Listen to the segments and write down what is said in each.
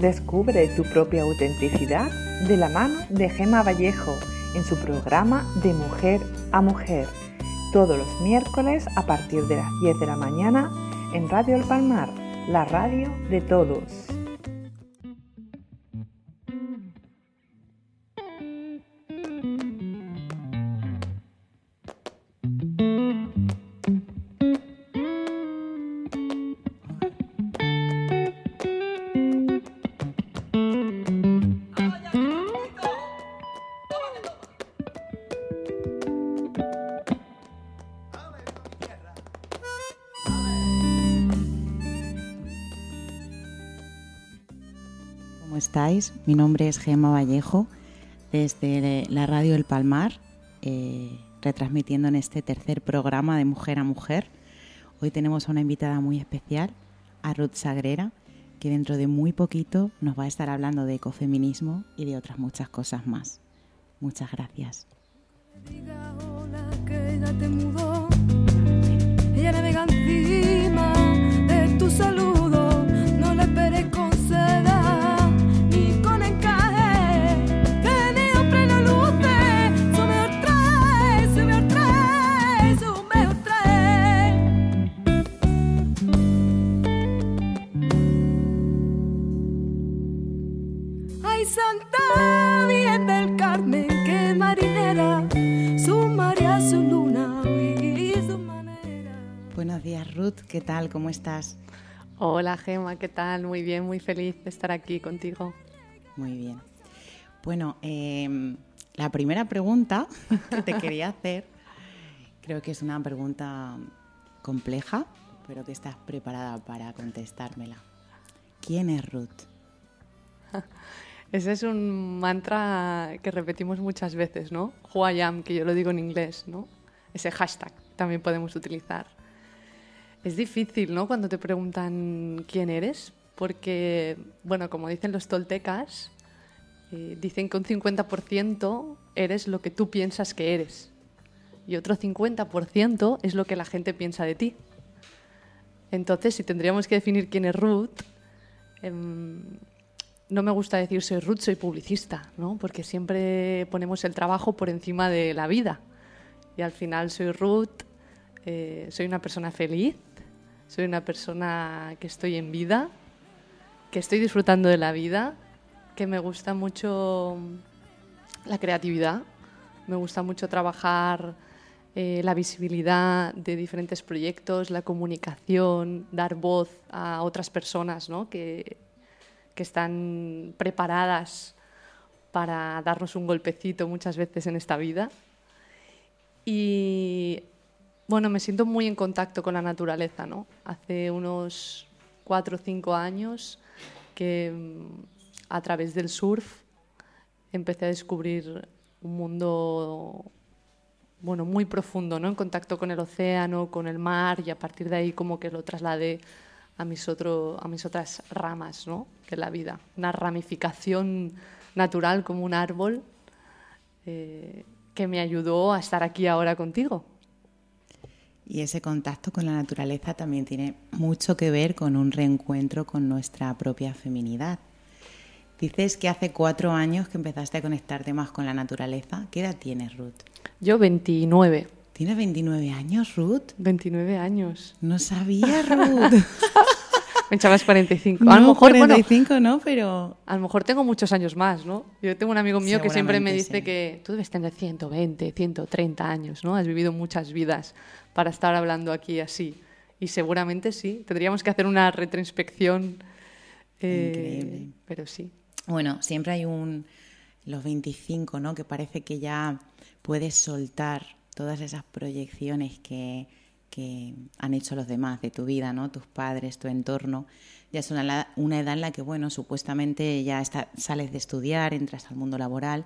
Descubre tu propia autenticidad de la mano de Gema Vallejo en su programa De Mujer a Mujer, todos los miércoles a partir de las 10 de la mañana en Radio El Palmar, la radio de todos. Estáis? Mi nombre es Gema Vallejo, desde la radio El Palmar, eh, retransmitiendo en este tercer programa de Mujer a Mujer. Hoy tenemos a una invitada muy especial, a Ruth Sagrera, que dentro de muy poquito nos va a estar hablando de ecofeminismo y de otras muchas cosas más. Muchas gracias. de tu saludo, Buenos días, Ruth. ¿Qué tal? ¿Cómo estás? Hola, Gema. ¿Qué tal? Muy bien, muy feliz de estar aquí contigo. Muy bien. Bueno, em, la primera pregunta que te quería hacer, creo que es una pregunta compleja, pero que estás preparada para contestármela. ¿Quién es Ruth? Ese es un mantra que repetimos muchas veces, ¿no? Who I am, que yo lo digo en inglés, ¿no? Ese hashtag también podemos utilizar. Es difícil, ¿no? Cuando te preguntan quién eres, porque, bueno, como dicen los toltecas, eh, dicen que un 50% eres lo que tú piensas que eres y otro 50% es lo que la gente piensa de ti. Entonces, si tendríamos que definir quién es Ruth, em, no me gusta decir soy Ruth, soy publicista, ¿no? porque siempre ponemos el trabajo por encima de la vida. Y al final soy Ruth, eh, soy una persona feliz, soy una persona que estoy en vida, que estoy disfrutando de la vida, que me gusta mucho la creatividad, me gusta mucho trabajar eh, la visibilidad de diferentes proyectos, la comunicación, dar voz a otras personas que, que están preparadas para darnos un golpecito muchas veces en esta vida. Y bueno, me siento muy en contacto con la naturaleza, ¿no? Hace unos cuatro o cinco años que mm, a través del surf empecé a descubrir un mundo bueno, muy profundo, ¿no? En contacto con el océano, con el mar y a partir de ahí como que lo trasladé a mis, otro, a mis otras ramas ¿no? de la vida. Una ramificación natural como un árbol eh, que me ayudó a estar aquí ahora contigo. Y ese contacto con la naturaleza también tiene mucho que ver con un reencuentro con nuestra propia feminidad. Dices que hace cuatro años que empezaste a conectarte más con la naturaleza. ¿Qué edad tienes, Ruth? Yo 29. ¿Tienes 29 años, Ruth? 29 años. No sabía, Ruth. Me echabas 45. a lo mejor, 45 no, pero... A lo mejor tengo muchos años más, ¿no? Yo tengo un amigo mío que siempre me dice que tú debes tener 120, 130 años, ¿no? Has vivido muchas vidas para estar hablando aquí así. Y seguramente sí. Tendríamos que hacer una retroinspección. Eh, Increíble. Pero sí. Bueno, siempre hay un... Los 25, ¿no? Que parece que ya puedes soltar todas esas proyecciones que que han hecho los demás de tu vida, ¿no? Tus padres, tu entorno. Ya es una, una edad en la que, bueno, supuestamente ya sales de estudiar, entras al mundo laboral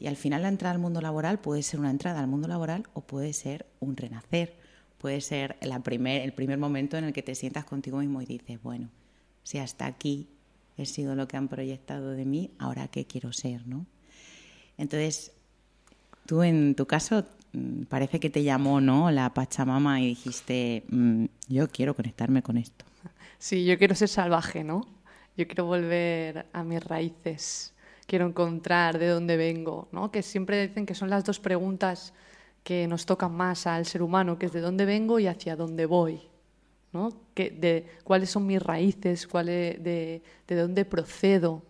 y al final la entrada al mundo laboral puede ser una entrada al mundo laboral o puede ser un renacer. Puede ser el primer momento en el que te sientas contigo mismo y dices, bueno, si hasta aquí he sido lo que han proyectado de mí, ahora qué quiero ser, ¿no? Entonces, tú en tu caso Mm, parece que te llamó, ¿no? La Pachamama y dijiste, mm, yo quiero conectarme con esto. Sí, yo quiero ser salvaje, ¿no? Yo quiero volver a mis raíces, quiero encontrar de dónde vengo, ¿no? Que siempre dicen que son las dos preguntas que nos tocan más al ser humano, que es de dónde vengo y hacia dónde voy. ¿no? Que, de cuáles son mis raíces, cuál de, de, dónde procedo,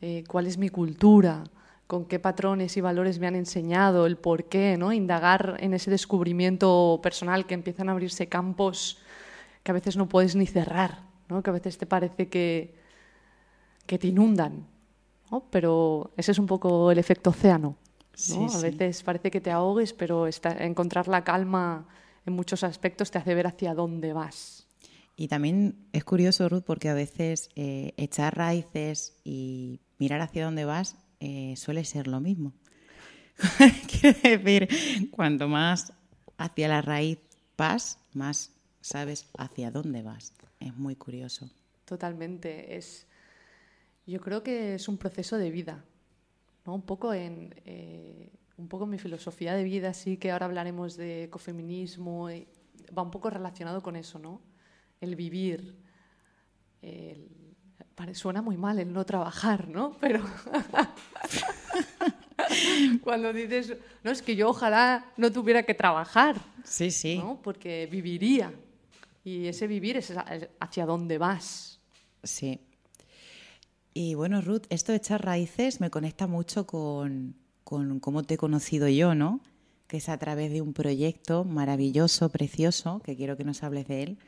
eh, cuál es mi cultura, con qué patrones y valores me han enseñado, el por qué, ¿no? indagar en ese descubrimiento personal que empiezan a abrirse campos que a veces no puedes ni cerrar, ¿no? que a veces te parece que, que te inundan, ¿no? pero ese es un poco el efecto océano. ¿no? a veces parece que te ahogues, pero encontrar la calma en muchos aspectos te hace ver hacia dónde vas. Y también es curioso, Ruth, porque a veces eh, echar raíces y mirar hacia dónde vas eh, suele ser lo mismo. Quiero decir, cuanto más hacia la raíz vas, más sabes hacia dónde vas. Es muy curioso. Totalmente. Es, yo creo que es un proceso de vida. ¿no? Un poco en, eh, un poco mi filosofía de vida, sí que ahora hablaremos de ecofeminismo, va un poco relacionado con eso, ¿no? El vivir. suena muy mal el no trabajar, ¿no? Pero cuando dices, no, es que yo ojalá no tuviera que trabajar. Sí, sí. ¿no? Porque viviría. Y ese vivir es hacia dónde vas. Sí. Y bueno, Ruth, esto de echar raíces me conecta mucho con, con cómo te he conocido yo, ¿no? Que es a través de un proyecto maravilloso, precioso, que quiero que nos hables de él,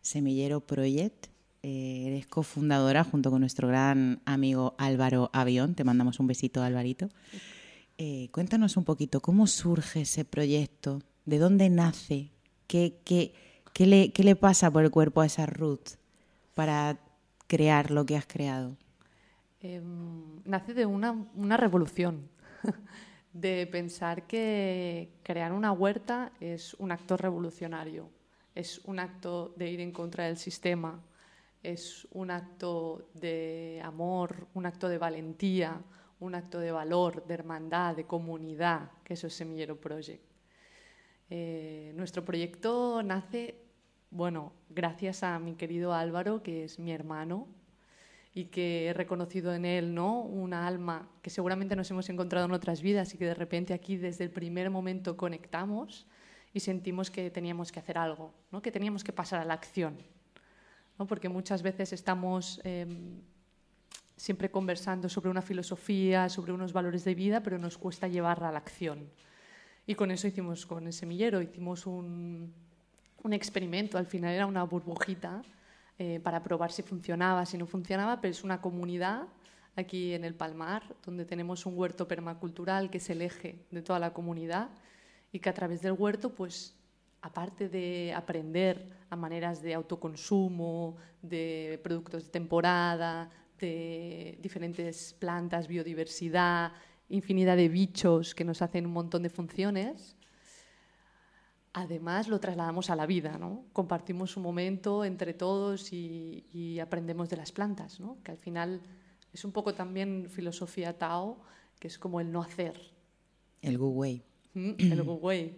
Semillero Project. Eh, eres cofundadora junto con nuestro gran amigo Álvaro Avión. Te mandamos un besito, Alvarito. Eh, cuéntanos un poquito, ¿cómo surge ese proyecto? ¿De dónde nace? ¿Qué, qué, qué, le, qué le pasa por el cuerpo a esa Ruth para crear lo que has creado? Em, nace de una, revolución. de pensar que crear una huerta es un acto revolucionario, es un acto de ir en contra del sistema, es un acto de amor, un acto de valentía, un acto de valor, de hermandad, de comunidad, que eso es Semillero Project. Eh, nuestro proyecto nace, bueno, gracias a mi querido Álvaro, que es mi hermano, y que he reconocido en él ¿no? una alma que seguramente nos hemos encontrado en otras vidas y que de repente aquí desde el primer momento conectamos y sentimos que teníamos que hacer algo, ¿no? que teníamos que pasar a la acción. ¿no? Porque muchas veces estamos em, siempre conversando sobre una filosofía, sobre unos valores de vida, pero nos cuesta llevarla a la acción. Y con eso hicimos, con el semillero, hicimos un, un experimento, al final era una burbujita eh, para probar si funcionaba, si no funcionaba, pero es una comunidad aquí en el Palmar, donde tenemos un huerto permacultural que es el eje de toda la comunidad y que a través del huerto, pues, aparte de aprender a maneras de autoconsumo, de productos de temporada, de diferentes plantas, biodiversidad, infinidad de bichos que nos hacen un montón de funciones, además lo trasladamos a la vida, ¿no? Compartimos un momento entre todos y, aprendemos de las plantas, ¿no? Que al final es un poco también filosofía Tao, que es como el no hacer. El Gu Wei. Mm, el Gu Wei.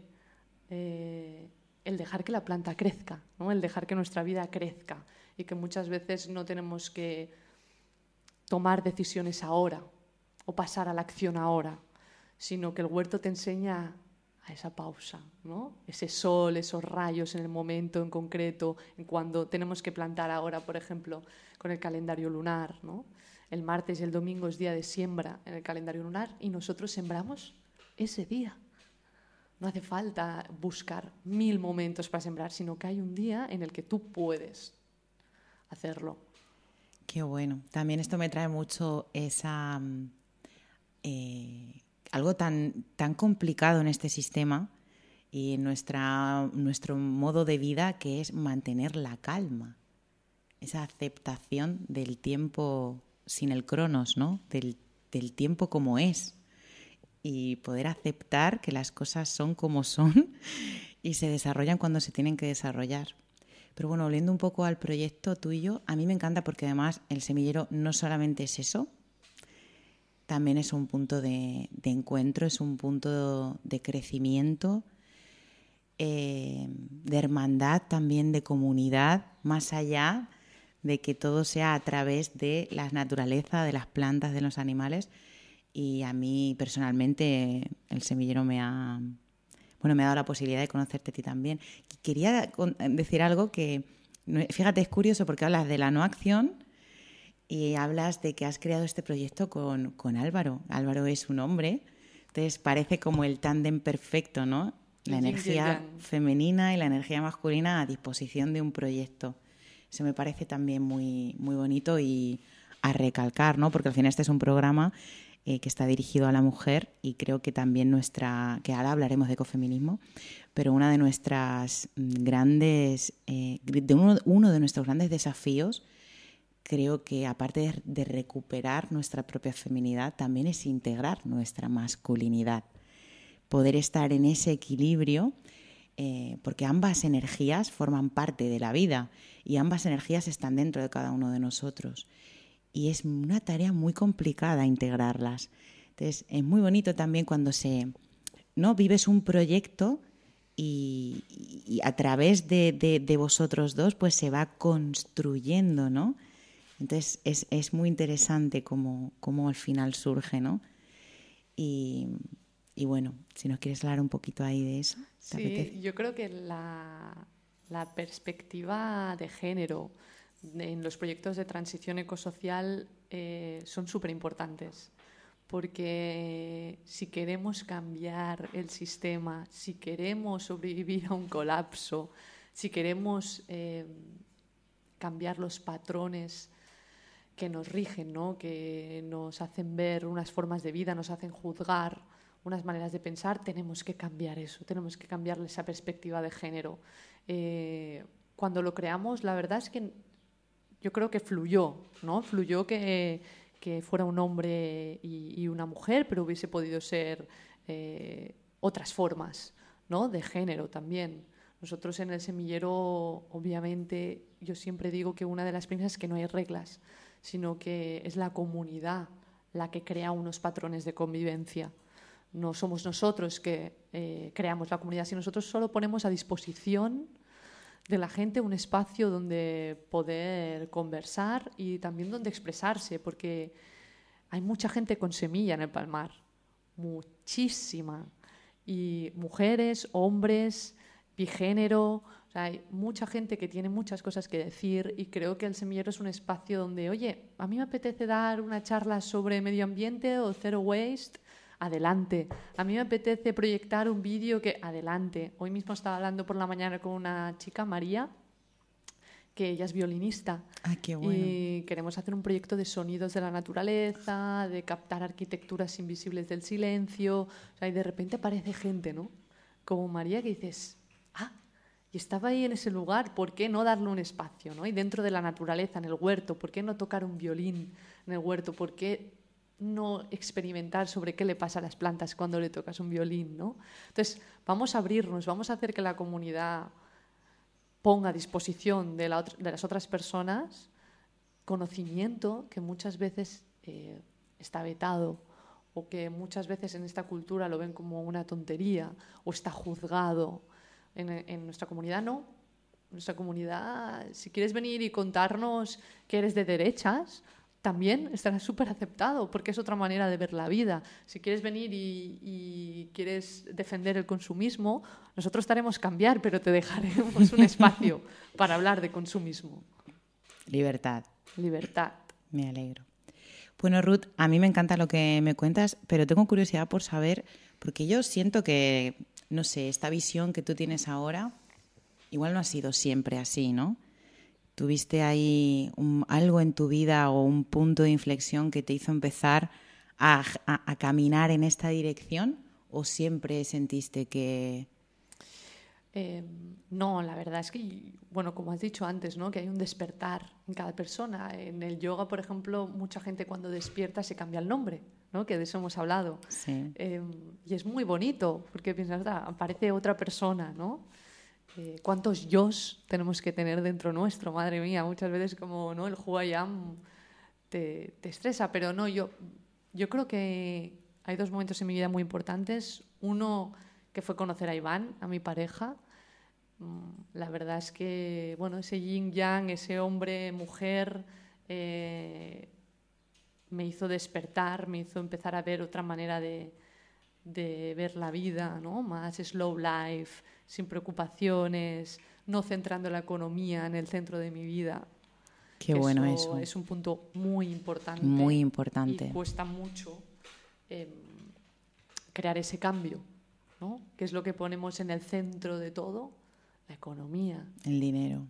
Eh, el dejar que la planta crezca, ¿no? El dejar que nuestra vida crezca y que muchas veces no tenemos que tomar decisiones ahora o pasar a la acción ahora, sino que el huerto te enseña a esa pausa, ¿no? Ese sol, esos rayos en el momento en concreto, en cuando tenemos que plantar ahora, por ejemplo, con el calendario lunar, ¿no? El martes y el domingo es día de siembra en el calendario lunar y nosotros sembramos ese día. No hace falta buscar mil momentos para sembrar, sino que hay un día en el que tú puedes hacerlo. Qué bueno. También esto me trae mucho esa mm, eh, algo tan, tan complicado en este sistema y en nuestra, nuestro modo de vida que es mantener la calma, esa aceptación del tiempo sin el cronos, ¿no? del, del tiempo como es y poder aceptar que las cosas son como son y se desarrollan cuando se tienen que desarrollar. Pero bueno, volviendo un poco al proyecto tuyo, a mí me encanta porque además el semillero no solamente es eso, también es un punto de, encuentro, es un punto de crecimiento, eh, de hermandad, también de comunidad, más allá de que todo sea a través de la naturaleza, de las plantas, de los animales. Y a mí personalmente el semillero me ha, bueno, me ha dado la posibilidad de conocerte a ti también. Quería decir algo que, fíjate, es curioso porque hablas de la no acción y hablas de que has creado este proyecto con, con Álvaro. Álvaro es un hombre, entonces parece como el tándem perfecto, ¿no? La energía femenina y la energía masculina a disposición de un proyecto. Eso me parece también muy, muy bonito y a recalcar, ¿no? Porque al final este es un programa eh, que está dirigido a la mujer y creo que también nuestra, que ahora hablaremos de ecofeminismo, pero una de nuestras grandes, eh, de uno, uno, de nuestros grandes desafíos, creo que aparte de recuperar nuestra propia feminidad, también es integrar nuestra masculinidad, poder estar en ese equilibrio eh, porque ambas energías forman parte de la vida y ambas energías están dentro de cada uno de nosotros. Y es una tarea muy complicada integrarlas. Entonces, es muy bonito también cuando se, ¿no? Vives un proyecto y, a través de, vosotros dos, pues se va construyendo, ¿no? Entonces, es, muy interesante cómo, cómo al final surge, ¿no? Y, y bueno, si nos quieres hablar un poquito ahí de eso. Sí, yo creo que la, perspectiva de género en los proyectos de transición ecosocial eh, son súper importantes. Porque si queremos cambiar el sistema, si queremos sobrevivir a un colapso, si queremos eh, cambiar los patrones que nos rigen, ¿no? que nos hacen ver unas formas de vida, nos hacen juzgar, unas maneras de pensar, tenemos que cambiar eso, tenemos que cambiar esa perspectiva de género. Eh, cuando lo creamos, la verdad es que yo creo que fluyó, ¿no? Fluyó que, que fuera un hombre y, una mujer, pero hubiese podido ser eh, otras formas, ¿no? De género también. Nosotros en el semillero, obviamente, yo siempre digo que una de las premisas es que no hay reglas, sino que es la comunidad la que crea unos patrones de convivencia. No somos nosotros que eh, creamos la comunidad, sino nosotros solo ponemos a disposición de la gente un espacio donde poder conversar y también donde expresarse, porque hay mucha gente con semilla en el Palmar, muchísima, y mujeres, hombres, bigénero, hay mucha gente que tiene muchas cosas que decir y creo que el semillero es un espacio donde, oye, a mí me apetece dar una charla sobre medio ambiente o zero waste adelante. A mí me apetece proyectar un vídeo que, adelante. Hoy mismo estaba hablando por la mañana con una chica, María, que ella es violinista. Ah, qué bueno. Y queremos hacer un proyecto de sonidos de la naturaleza, de captar arquitecturas invisibles del silencio. y de repente aparece gente, ¿no? Como María que dices, ah, y estaba ahí en ese lugar, ¿por qué no darle un espacio? ¿no? Y dentro de la naturaleza, en el huerto, ¿por qué no tocar un violín en el huerto? ¿Por qué no experimentar sobre qué le pasa a las plantas cuando le tocas un violín, ¿no? Entonces, vamos a abrirnos, vamos a hacer que la comunidad ponga a disposición de, las otras personas conocimiento que muchas veces eh, está vetado o que muchas veces en esta cultura lo ven como una tontería o está juzgado. En, en nuestra comunidad no. Nuestra comunidad, si quieres venir y contarnos que eres de derechas, también estará súper aceptado, porque es otra manera de ver la vida. Si quieres venir y, quieres defender el consumismo, nosotros estaremos cambiar, pero te dejaremos un espacio para hablar de consumismo. Libertad. Libertad. Me alegro. Bueno, Ruth, a mí me encanta lo que me cuentas, pero tengo curiosidad por saber, porque yo siento que, no sé, esta visión que tú tienes ahora, igual no ha sido siempre así, ¿no? ¿Tuviste ahí algo en tu vida o un punto de inflexión que te hizo empezar a, caminar en esta dirección? ¿O siempre sentiste que...? Em, no, la verdad es que, bueno, como has dicho antes, ¿no? que hay un despertar en cada persona. En el yoga, por ejemplo, mucha gente cuando despierta se cambia el nombre, ¿no? que de eso hemos hablado. Em, y es muy bonito, porque piensas, aparece otra persona, ¿no? Eh, cuántos yos tenemos que tener dentro nuestro, madre mía, muchas veces como ¿no? el Huayam te, te estresa, pero no, yo, yo creo que hay dos momentos en mi vida muy importantes. Uno que fue conocer a Iván, a mi pareja, Mm, la verdad es que, bueno, ese yin yang, ese hombre, mujer, eh, me hizo despertar, me hizo empezar a ver otra manera de, ver la vida, ¿no? Más slow life, sin preocupaciones, no centrando la economía en el centro de mi vida. Qué bueno eso. Es un punto muy importante. Muy importante. Y cuesta mucho em, crear ese cambio, ¿no? ¿Qué es lo que ponemos en el centro de todo? La economía. El dinero.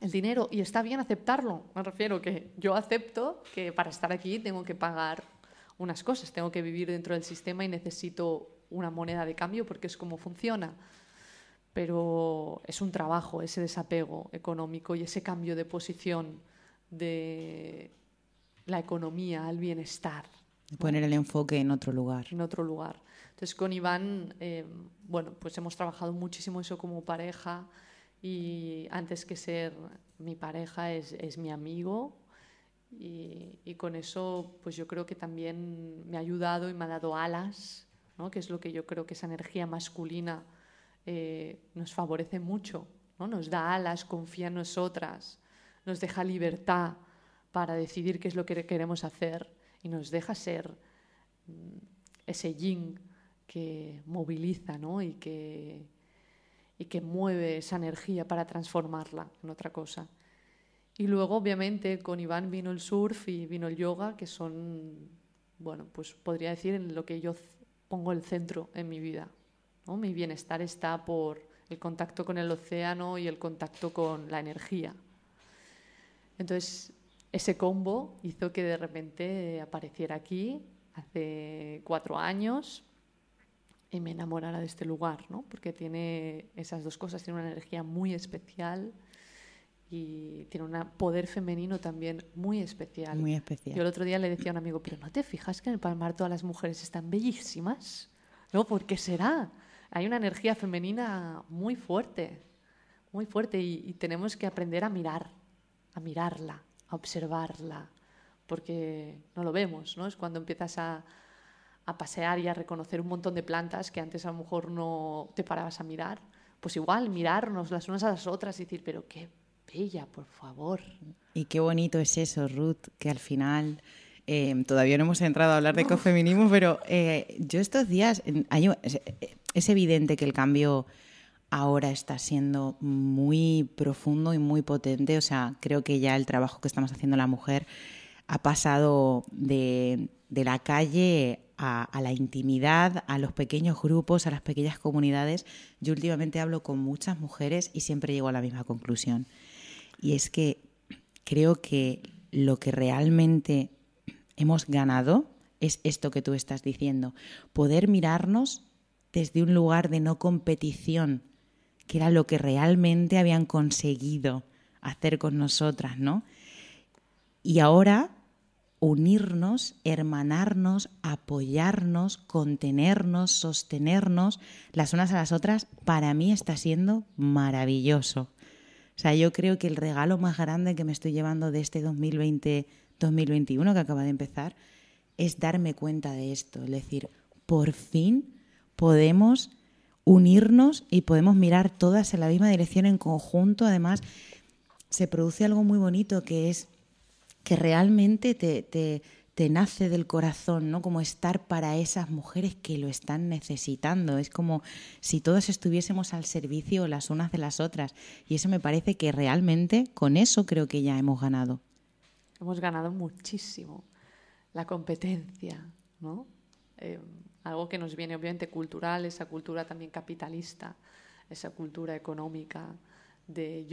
El dinero, y está bien aceptarlo. Me refiero que yo acepto que para estar aquí tengo que pagar unas cosas, tengo que vivir dentro del sistema y necesito una moneda de cambio porque es como funciona. Pero es un trabajo ese desapego económico y ese cambio de posición de la economía al bienestar. Poner el enfoque en otro lugar. En otro lugar. Entonces con Iván, eh, bueno, pues hemos trabajado muchísimo eso como pareja y antes que ser mi pareja es, es mi amigo y, y, con eso pues yo creo que también me ha ayudado y me ha dado alas, ¿no? que es lo que yo creo que esa energía masculina eh, nos favorece mucho, ¿no? nos da alas, confía en nosotras, nos deja libertad para decidir qué es lo que queremos hacer y nos deja ser mm, ese yin que moviliza ¿no? y, que, y que mueve esa energía para transformarla en otra cosa. Y luego, obviamente, con Iván vino el surf y vino el yoga, que son, bueno, pues podría decir en lo que yo pongo el centro en mi vida. Mi bienestar está por el contacto con el océano y el contacto con la energía. Entonces, ese combo hizo que de repente apareciera aquí hace cuatro años y me enamorara de este lugar, ¿no? porque tiene esas dos cosas, tiene una energía muy especial y tiene un poder femenino también muy especial. Muy especial. Yo el otro día le decía a un amigo, pero ¿no te fijas que en el Palmar todas las mujeres están bellísimas? ¿No? ¿Por qué será? Hay una energía femenina muy fuerte, muy fuerte y, y tenemos que aprender a mirar, a mirarla, a observarla, porque no lo vemos, ¿no? Es cuando empiezas a, a pasear y a reconocer un montón de plantas que antes a lo mejor no te parabas a mirar, pues igual mirarnos las unas a las otras y decir, pero qué bella, por favor. Y qué bonito es eso, Ruth, que al final... Eh, todavía no hemos entrado a hablar de ecofeminismo, pero eh, yo estos días, hay, es evidente que el cambio ahora está siendo muy profundo y muy potente. O sea, creo que ya el trabajo que estamos haciendo la mujer ha pasado de, de la calle a, la intimidad, a los pequeños grupos, a las pequeñas comunidades. Yo últimamente hablo con muchas mujeres y siempre llego a la misma conclusión. Y es que creo que lo que realmente hemos ganado es esto que tú estás diciendo, poder mirarnos desde un lugar de no competición, que era lo que realmente habían conseguido hacer con nosotras, ¿no? Y ahora unirnos, hermanarnos, apoyarnos, contenernos, sostenernos las unas a las otras, para mí está siendo maravilloso. O sea, yo creo que el regalo más grande que me estoy llevando de este 2020-2021 que acaba de empezar es darme cuenta de esto, es decir, por fin podemos unirnos y podemos mirar todas en la misma dirección en conjunto. Además, se produce algo muy bonito que es que realmente te, te, te, nace del corazón, ¿no? Como estar para esas mujeres que lo están necesitando. Es como si todas estuviésemos al servicio las unas de las otras. Y eso me parece que realmente con eso creo que ya hemos ganado. Hemos ganado muchísimo. La competencia, ¿no? Eh, algo que nos viene obviamente cultural, esa cultura también capitalista, esa cultura económica de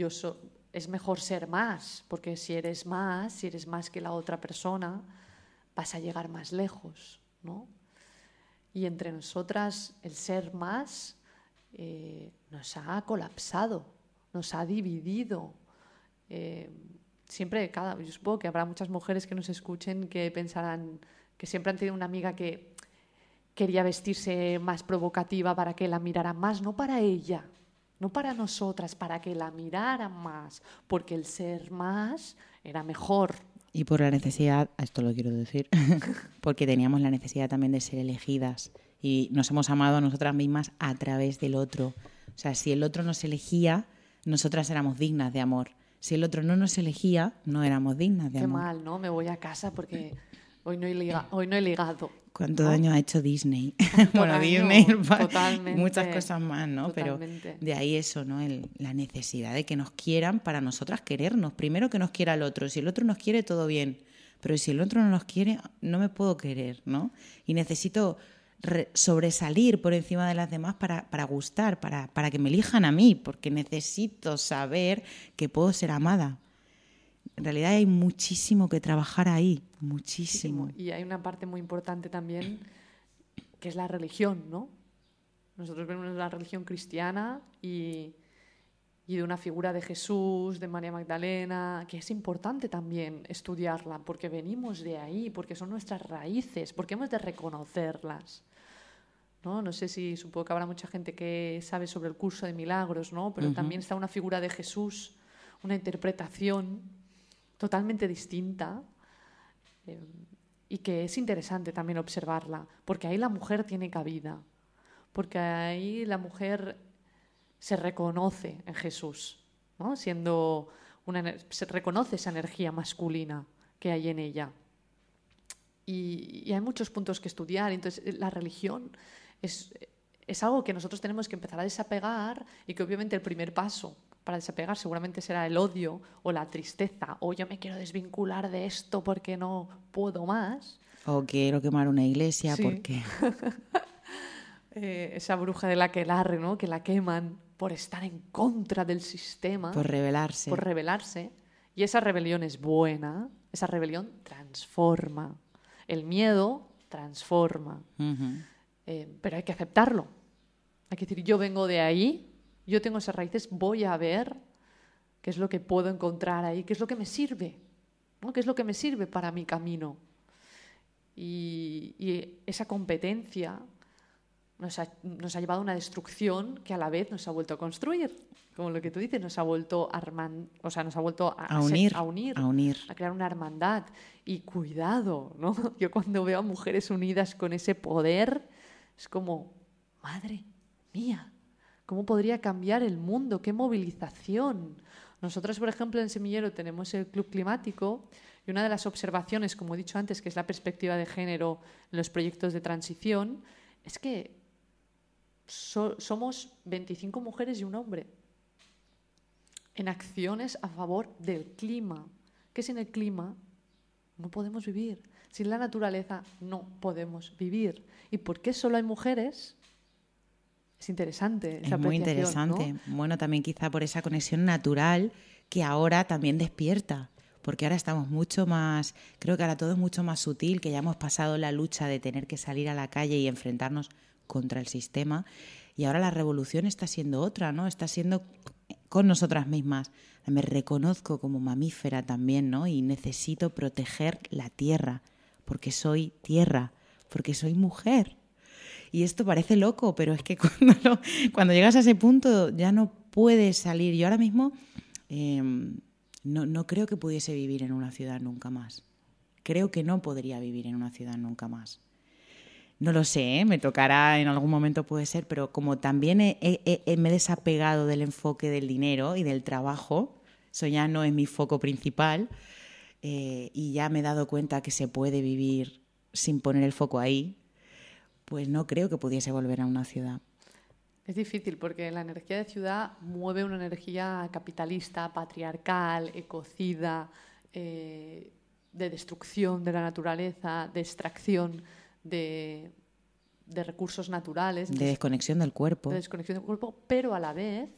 es mejor ser más, porque si eres más, si eres más que la otra persona, vas a llegar más lejos, ¿no? Y entre nosotras el ser más eh, nos ha colapsado, nos ha dividido. Eh, siempre, cada, yo supongo que habrá muchas mujeres que nos escuchen que pensarán que siempre han tenido una amiga que quería vestirse más provocativa para que la mirara más, no para ella, no para nosotras, para que la miraran más, porque el ser más era mejor. Y por la necesidad, esto lo quiero decir, porque teníamos la necesidad también de ser elegidas y nos hemos amado a nosotras mismas a través del otro. O sea, si el otro nos elegía, nosotras éramos dignas de amor. Si el otro no nos elegía, no éramos dignas de Qué amor. mal, ¿no? Me voy a casa porque hoy no he, liga- hoy no he ligado. ¿Cuánto ¿no? daño ha hecho Disney? ¿Cuánto bueno, daño? Disney Totalmente. muchas cosas más, ¿no? Totalmente. Pero de ahí eso, ¿no? El- la necesidad de que nos quieran para nosotras querernos. Primero que nos quiera el otro. Si el otro nos quiere, todo bien. Pero si el otro no nos quiere, no me puedo querer, ¿no? Y necesito re- sobresalir por encima de las demás para, para gustar, para, para que me elijan a mí, porque necesito saber que puedo ser amada. En realidad hay muchísimo que trabajar ahí, muchísimo. Y hay una parte muy importante también, que es la religión, ¿no? Nosotros venimos de la religión cristiana y, y de una figura de Jesús, de María Magdalena, que es importante también estudiarla, porque venimos de ahí, porque son nuestras raíces, porque hemos de reconocerlas. ¿no? No sé si supongo que habrá mucha gente que sabe sobre el curso de milagros, ¿no? Pero también está una figura de Jesús, una interpretación totalmente distinta eh, y que es interesante también observarla, porque ahí la mujer tiene cabida, porque ahí la mujer se reconoce en Jesús, ¿no? siendo una, se reconoce esa energía masculina que hay en ella. Y, y hay muchos puntos que estudiar. Entonces, eh, la religión es, es algo que nosotros tenemos que empezar a desapegar y que obviamente el primer paso para desapegar seguramente será el odio o la tristeza o yo me quiero desvincular de esto porque no puedo más. O quiero quemar una iglesia Sí. porque... Eh, esa bruja de la que larre, ¿no? que la queman por estar en contra del sistema, Por rebelarse. por rebelarse. Y esa rebelión es buena, esa rebelión transforma. El miedo transforma. Ujú. Eh, pero hay que aceptarlo. Hay que decir, yo vengo de ahí, yo tengo esas raíces, voy a ver qué es lo que puedo encontrar ahí, qué es lo que me sirve, ¿no? qué es lo que me sirve para mi camino. Y, y esa competencia nos ha, nos ha llevado a una destrucción que a la vez nos ha vuelto a construir. Como lo que tú dices, nos ha vuelto a, arman- o sea, nos ha vuelto a, A ser- unir, a unir, a unir. a crear una hermandad. Y cuidado, ¿no? Yo cuando veo a mujeres unidas con ese poder, es como, madre mía, ¿cómo podría cambiar el mundo? ¿Qué movilización? Nosotros, por ejemplo, en Semillero tenemos el Club Climático y una de las observaciones, como he dicho antes, que es la perspectiva de género en los proyectos de transición, es que so- somos 25 mujeres y un hombre en acciones a favor del clima, que sin el clima no podemos vivir. Sin la naturaleza no podemos vivir. ¿Y por qué solo hay mujeres? Es interesante. esa Es muy interesante. Bueno, también quizá por esa conexión natural que ahora también despierta. Porque ahora estamos mucho más, creo que ahora todo es mucho más sutil, que ya hemos pasado la lucha de tener que salir a la calle y enfrentarnos contra el sistema. Y ahora la revolución está siendo otra, ¿no? Está siendo con nosotras mismas. Me reconozco como mamífera también, ¿no? Y necesito proteger la tierra, porque soy tierra, porque soy mujer. Y esto parece loco, pero es que cuando, cuando llegas a ese punto ya no puedes salir. Yo ahora mismo eh, no, no creo que pudiese vivir en una ciudad nunca más. Creo que no podría vivir en una ciudad nunca más. No lo sé, ¿eh? me tocará en algún momento puede ser, pero como también he- me he desapegado del enfoque del dinero y del trabajo, eso ya no es mi foco principal, eh, y ya me he dado cuenta que se puede vivir sin poner el foco ahí, pues no creo que pudiese volver a una ciudad. Es difícil porque la energía de ciudad mueve una energía capitalista, patriarcal, ecocida, eh, de destrucción de la naturaleza, de extracción de, de recursos naturales, De desconexión del cuerpo. de desconexión del cuerpo, pero a la vez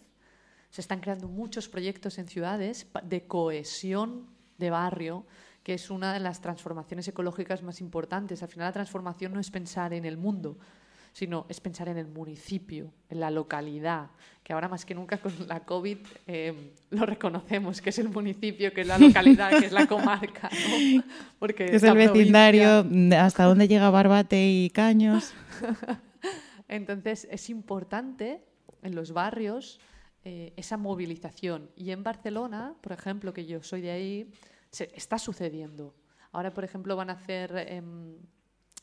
se están creando muchos proyectos en ciudades de cohesión de barrio, que es una de las transformaciones ecológicas más importantes. Al final la transformación no es pensar en el mundo, sino es pensar en el municipio, en la localidad, que ahora más que nunca con la COVID eh, lo reconocemos, que es el municipio, que es la localidad, que es la comarca, ¿no? Porque Que es el vecindario, provincia- hasta dónde llega Barbate y Caños. Entonces es importante en los barrios eh, esa movilización. Y en Barcelona, por ejemplo, que yo soy de ahí, se, está sucediendo. Ahora, por ejemplo, van a hacer, em,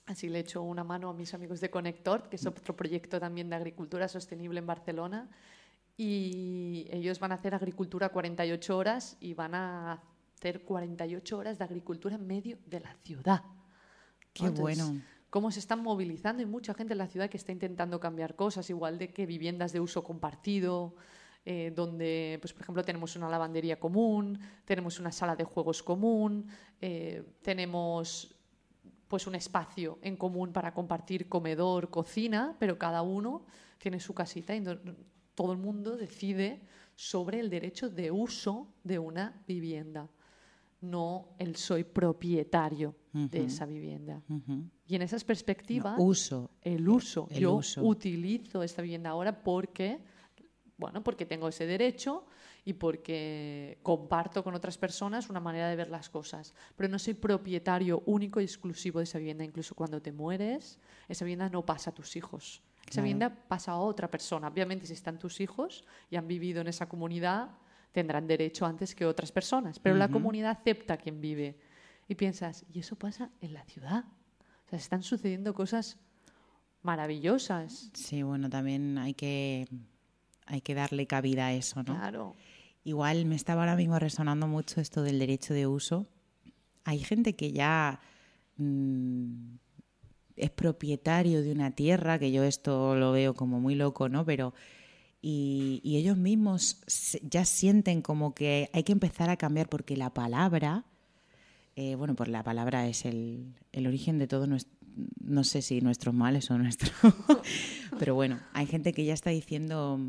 así le echo una mano a mis amigos de Conector, que es otro proyecto también de agricultura sostenible en Barcelona, y ellos van a hacer agricultura 48 horas y van a hacer 48 horas de agricultura en medio de la ciudad. Qué bueno. Cómo se están movilizando y mucha gente en la ciudad que está intentando cambiar cosas, igual de que viviendas de uso compartido, eh, donde, pues, por ejemplo, tenemos una lavandería común, tenemos una sala de juegos común, eh, tenemos pues un espacio en común para compartir comedor, cocina, pero cada uno tiene su casita y todo el mundo decide sobre el derecho de uso de una vivienda, no el soy propietario de esa vivienda. Y en esas perspectivas, uso. el uso. Yo utilizo esta vivienda ahora porque, bueno, porque tengo ese derecho y porque comparto con otras personas una manera de ver las cosas. Pero no soy propietario único y exclusivo de esa vivienda. Incluso cuando te mueres, esa vivienda no pasa a tus hijos. Esa vivienda pasa a otra persona. Obviamente, si están tus hijos y han vivido en esa comunidad, tendrán derecho antes que otras personas. Pero la comunidad acepta a quien vive. Y piensas, ¿y eso pasa en la ciudad? O sea, están sucediendo cosas maravillosas. Sí, bueno, también hay que, hay que darle cabida a eso, ¿no? Claro. Igual me estaba ahora mismo resonando mucho esto del derecho de uso. Hay gente que ya mm, es propietario de una tierra, que yo esto lo veo como muy loco, ¿no? Pero y, ellos mismos ya sienten como que hay que empezar a cambiar porque la palabra, eh, bueno, pues la palabra es el, el origen de todo nuestro, no sé si nuestros males o nuestro, pero bueno, hay gente que ya está diciendo,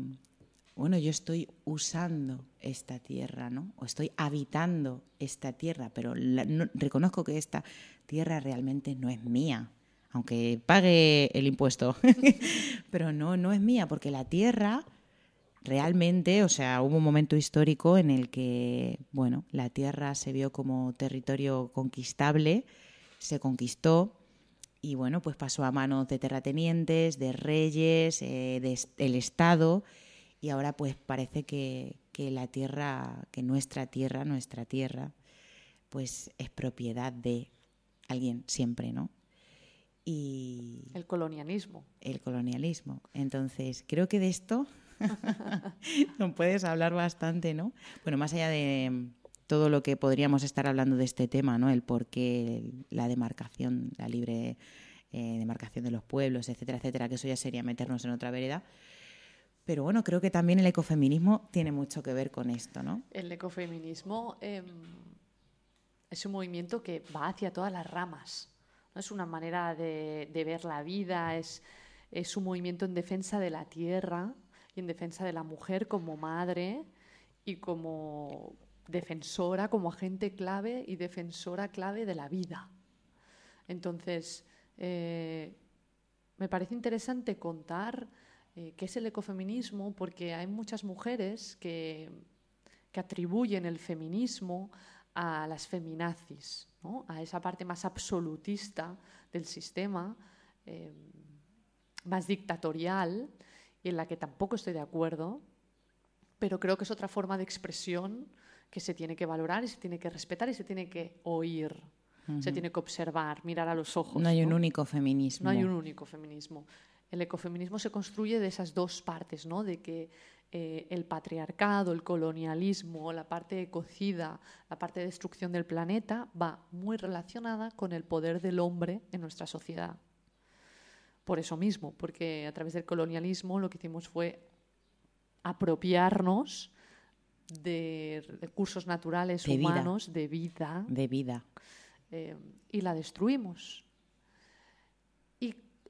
bueno, yo estoy usando esta tierra, ¿no? O estoy habitando esta tierra, pero reconozco que esta tierra realmente no es mía aunque pague el impuesto. Pero no, no es mía, porque la tierra realmente, o sea, hubo un momento histórico en el que, bueno, la tierra se vio como territorio conquistable, se conquistó y, bueno, pues pasó a manos de terratenientes, de reyes, eh, del Estado y ahora pues parece que, que la tierra, que nuestra tierra, nuestra tierra, pues es propiedad de alguien siempre, ¿no? y el colonialismo. El colonialismo. Entonces, creo que de esto no puedes hablar bastante, ¿no? Bueno, más allá de todo lo que podríamos estar hablando de este tema, ¿no? El por qué la demarcación, la libre eh, demarcación de los pueblos, etcétera, etcétera, que eso ya sería meternos en otra vereda. Pero bueno, creo que también el ecofeminismo tiene mucho que ver con esto, ¿no? El ecofeminismo em, es un movimiento que va hacia todas las ramas es una manera de, ver la vida, es, es, un movimiento en defensa de la tierra y en defensa de la mujer como madre y como defensora, como agente clave y defensora clave de la vida. Entonces, eh, me parece interesante contar eh, qué es el ecofeminismo porque hay muchas mujeres que, que atribuyen el feminismo a las feminazis, a esa parte más absolutista del sistema, eh, más dictatorial, y en la que tampoco estoy de acuerdo, pero creo que es otra forma de expresión que se tiene que valorar y se tiene que respetar y se tiene que oír. Se tiene que observar, mirar a los ojos. No hay un único feminismo. No hay un único feminismo. El ecofeminismo se construye de esas dos partes, ¿no? De que eh, el patriarcado, el colonialismo, la parte cocida, la parte de destrucción del planeta, va muy relacionada con el poder del hombre en nuestra sociedad. Por eso mismo, porque a través del colonialismo lo que hicimos fue apropiarnos de recursos naturales humanos, de vida. De vida. Eh, y la destruimos.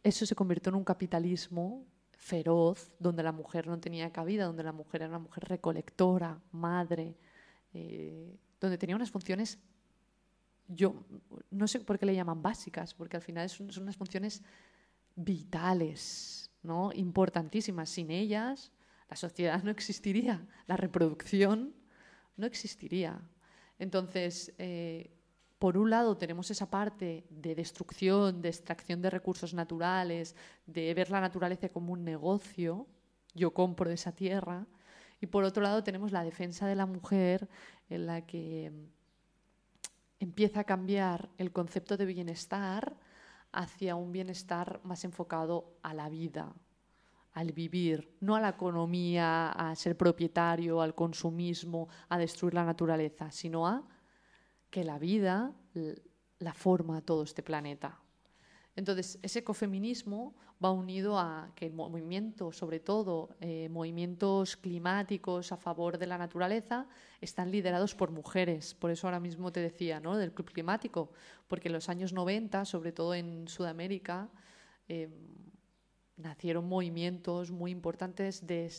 Eso se convirtió en un capitalismo feroz, donde la mujer no tenía cabida, donde la mujer era una mujer recolectora, madre, eh, donde tenía unas funciones, yo no sé por qué le llaman básicas, porque al final son, unas funciones vitales, ¿no? importantísimas. Sin ellas, la sociedad no existiría, la reproducción no existiría. Entonces, eh, por un lado tenemos esa parte de destrucción, de extracción de recursos naturales, de ver la naturaleza como un negocio, yo compro esa tierra, y por otro lado tenemos la defensa de la mujer en la que empieza a cambiar el concepto de bienestar hacia un bienestar más enfocado a la vida, al vivir, no a la economía, a ser propietario, al consumismo, a destruir la naturaleza, sino a que la vida la forma todo este planeta. Entonces, ese ecofeminismo va unido a que el movimiento, sobre todo eh, movimientos climáticos a favor de la naturaleza, están liderados por mujeres. Por eso ahora mismo te decía, ¿no? Del club climático, porque en los años 90, sobre todo en Sudamérica, em, nacieron movimientos muy importantes de,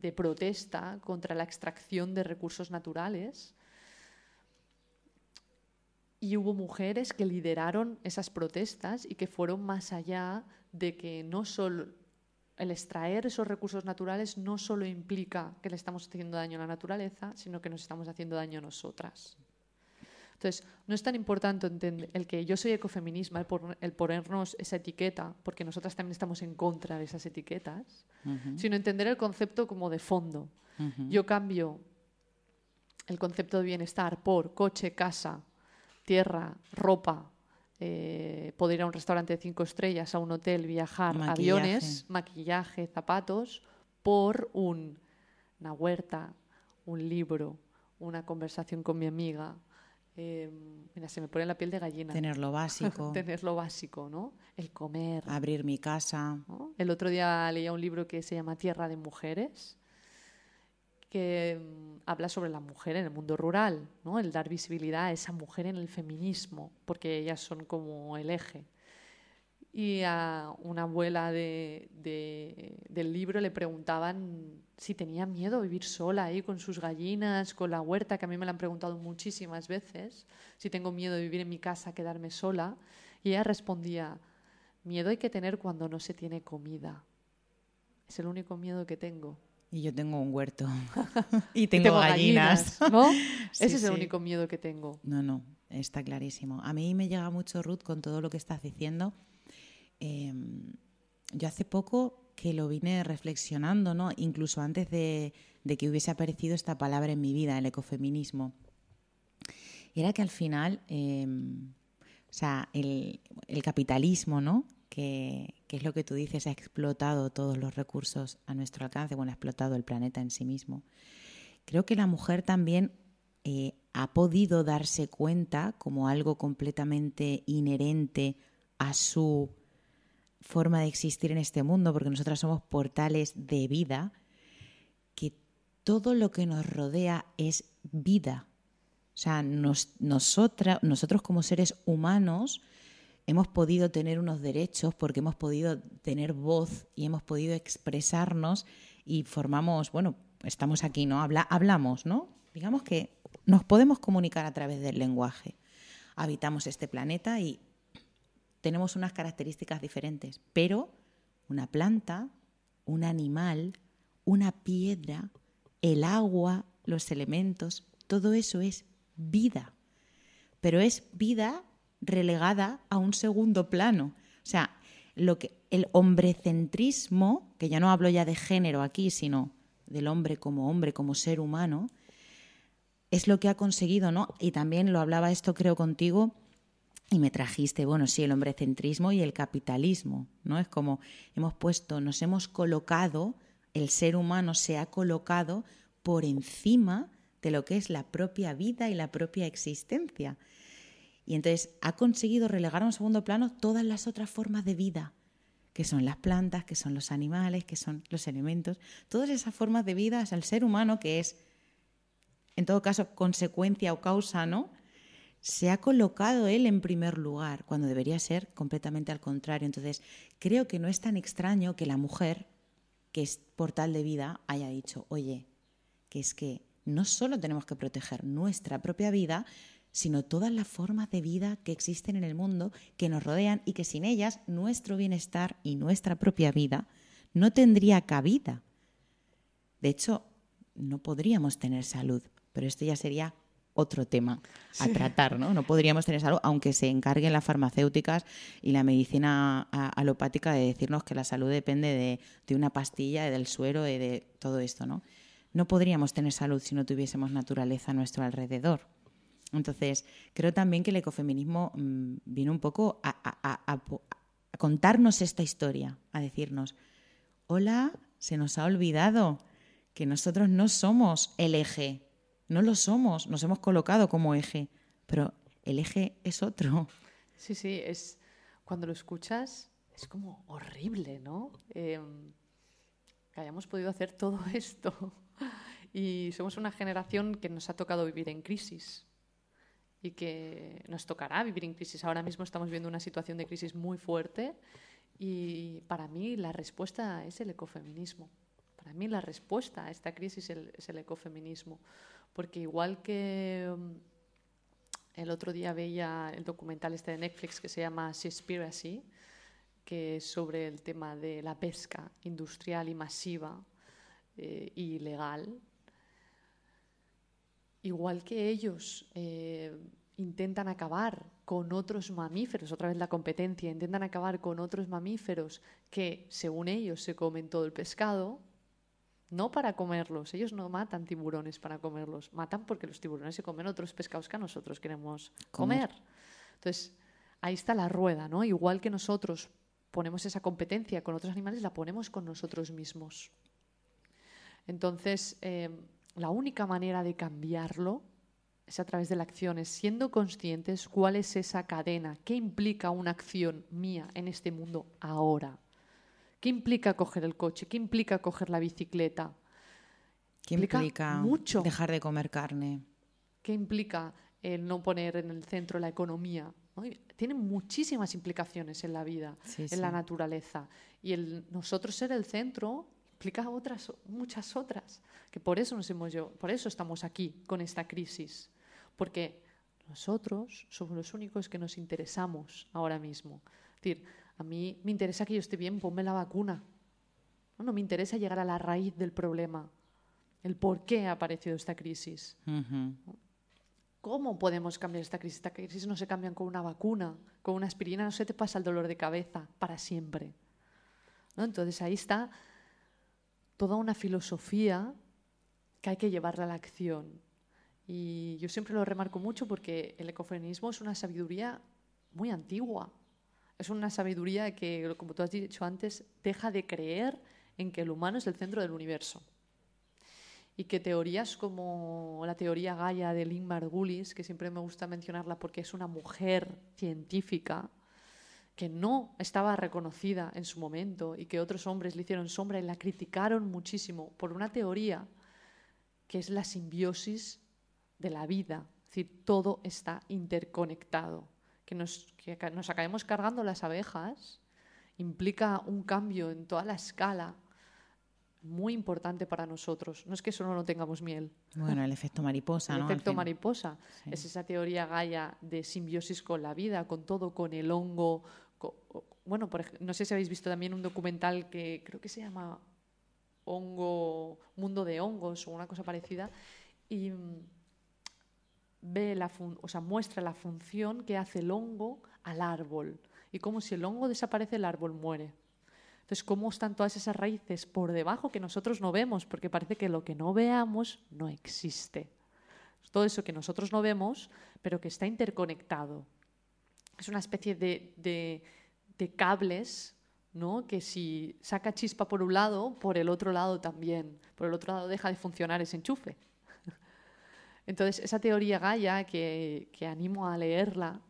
de protesta contra la extracción de recursos naturales y hubo mujeres que lideraron esas protestas y que fueron más allá de que no solo el extraer esos recursos naturales no solo implica que le estamos haciendo daño a la naturaleza, sino que nos estamos haciendo daño a nosotras. Entonces, no es tan importante entender el que yo soy ecofeminismo, el, ponernos esa etiqueta, porque nosotras también estamos en contra de esas etiquetas, sino entender el concepto como de fondo. Yo cambio el concepto de bienestar por coche, casa, tierra, ropa, eh, poder ir a un restaurante de cinco estrellas, a un hotel, viajar, aviones, maquillaje, zapatos, por un, una huerta, un libro, una conversación con mi amiga. Em, mira, se me pone la piel de gallina. Tener lo básico. Tener lo básico, ¿no? El comer. Abrir mi casa. El otro día leía un libro que se llama Tierra de Mujeres que mm, habla sobre la mujer en el mundo rural, ¿no? el dar visibilidad a esa mujer en el feminismo, porque ellas son como el eje. Y a una abuela de, del libro le preguntaban si tenía miedo vivir sola ahí con sus gallinas, con la huerta, que a mí me la han preguntado muchísimas veces, si tengo miedo de vivir en mi casa, quedarme sola. Y ella respondía, miedo hay que tener cuando no se tiene comida. Es el único miedo que tengo. Y yo tengo un huerto. y, tengo gallinas. ¿no? Ese es el único miedo que tengo. No, no, está clarísimo. A mí me llega mucho, Ruth, con todo lo que estás diciendo. Em, yo hace poco que lo vine reflexionando, ¿no? incluso antes de, que hubiese aparecido esta palabra en mi vida, el ecofeminismo. Era que al final, em, o sea, el, el capitalismo, ¿no? Que, es lo que tú dices, ha explotado todos los recursos a nuestro alcance, bueno, ha explotado el planeta en sí mismo. Creo que la mujer también eh, ha podido darse cuenta como algo completamente inherente a su forma de existir en este mundo, porque nosotras somos portales de vida, que todo lo que nos rodea es vida. O sea, nosotros como seres humanos hemos podido tener unos derechos porque hemos podido tener voz y hemos podido expresarnos y formamos, bueno, estamos aquí, ¿no? Habla, hablamos, ¿no? Digamos que nos podemos comunicar a través del lenguaje. Habitamos este planeta y tenemos unas características diferentes, pero una planta, un animal, una piedra, el agua, los elementos, todo eso es vida. Pero es vida relegada a un segundo plano. O sea, lo que el hombrecentrismo, que ya no hablo ya de género aquí, sino del hombre como hombre, como ser humano, es lo que ha conseguido, ¿no? Y también lo hablaba esto creo contigo y me trajiste, bueno, sí, el hombrecentrismo y el capitalismo, ¿no? Es como hemos puesto, nos hemos colocado, el ser humano se ha colocado por encima de lo que es la propia vida y la propia existencia. Y entonces ha conseguido relegar a un segundo plano todas las otras formas de vida, que son las plantas, que son los animales, que son los elementos, todas esas formas de vida es el ser humano que es, en todo caso, consecuencia o causa, ¿no? Se ha colocado él en primer lugar, cuando debería ser completamente al contrario. Entonces, creo que no es tan extraño que la mujer, que es portal de vida, haya dicho, oye, que es que no solo tenemos que proteger nuestra propia vida, sino todas las formas de vida que existen en el mundo, que nos rodean y que sin ellas nuestro bienestar y nuestra propia vida no tendría cabida. De hecho, no podríamos tener salud, pero esto ya sería otro tema a tratar, ¿no? No podríamos tener salud, aunque se encarguen las farmacéuticas y la medicina alopática de decirnos que la salud depende de, de una pastilla, del suero, de, de todo esto, ¿no? No podríamos tener salud si no tuviésemos naturaleza a nuestro alrededor. Entonces, creo también que el ecofeminismo mm, vino un poco a, contarnos esta historia, a decirnos, hola, se nos ha olvidado que nosotros no somos el eje, no lo somos, nos hemos colocado como eje, pero el eje es otro. Sí, sí, es cuando lo escuchas es como horrible, ¿no? Em, que hayamos podido hacer todo esto. Y somos una generación que nos ha tocado vivir en crisis y que nos tocará vivir en crisis. Ahora mismo estamos viendo una situación de crisis muy fuerte y para mí la respuesta es el ecofeminismo. Para mí la respuesta a esta crisis es el, ecofeminismo. Porque igual que um, el otro día veía el documental este de Netflix que se llama Seaspiracy, que es sobre el tema de la pesca industrial y masiva e ilegal. Igual que ellos eh, intentan acabar con otros mamíferos, otra vez la competencia, intentan acabar con otros mamíferos que, según ellos, se comen todo el pescado, no para comerlos, ellos no matan tiburones para comerlos, matan porque los tiburones se comen otros pescados que nosotros queremos comer. Entonces, ahí está la rueda, ¿no? Igual que nosotros ponemos esa competencia con otros animales, la ponemos con nosotros mismos. Entonces, eh, la única manera de cambiarlo es a través de la acción, es siendo conscientes cuál es esa cadena, qué implica una acción mía en este mundo ahora. ¿Qué implica coger el coche? ¿Qué implica coger la bicicleta? ¿Qué implica, mucho. dejar de comer carne? ¿Qué implica el no poner en el centro la economía? Tiene muchísimas implicaciones en la vida, en la naturaleza. Y el nosotros ser el centro implica otras, muchas otras, que por eso nos hemos yo, por eso estamos aquí con esta crisis, porque nosotros somos los únicos que nos interesamos ahora mismo. Es decir, a mí me interesa que yo esté bien, ponme la vacuna. No, no me interesa llegar a la raíz del problema, el por qué ha aparecido esta crisis. ¿Cómo podemos cambiar esta crisis? Esta crisis no se cambia con una vacuna, con una aspirina, no se te pasa el dolor de cabeza para siempre. ¿No? Entonces ahí está toda una filosofía que hay que llevarla a la acción. Y yo siempre lo remarco mucho porque el ecofeminismo es una sabiduría muy antigua. Es una sabiduría que, como tú has dicho antes, deja de creer en que el humano es el centro del universo. Y que teorías como la teoría Gaia de Lynn Margulis, que siempre me gusta mencionarla porque es una mujer científica, que no estaba reconocida en su momento y que otros hombres le hicieron sombra y la criticaron muchísimo por una teoría que es la simbiosis de la vida. Es decir, todo está interconectado. Que nos, que nos acabemos cargando las abejas implica un cambio en toda la escala muy importante para nosotros. No es que solo no tengamos miel. Bueno, el efecto mariposa, el efecto mariposa. Es esa teoría Gaia de simbiosis con la vida, con todo, con el hongo. Bueno, no sé si habéis visto también un documental que creo que se llama Hongo, Mundo de Hongos o una cosa parecida. Y mm, ve la o sea, muestra la función que hace el hongo al árbol. Y como si el hongo desaparece, el árbol muere. Entonces, ¿cómo están todas esas raíces por debajo que nosotros no vemos? Porque parece que lo que no veamos no existe. Todo eso que nosotros no vemos, pero que está interconectado. Es una especie de, de, cables ¿no? que si saca chispa por un lado, por el otro lado también. Por el otro lado deja de funcionar ese enchufe. Entonces, esa teoría Gaia, que, que animo a leerla,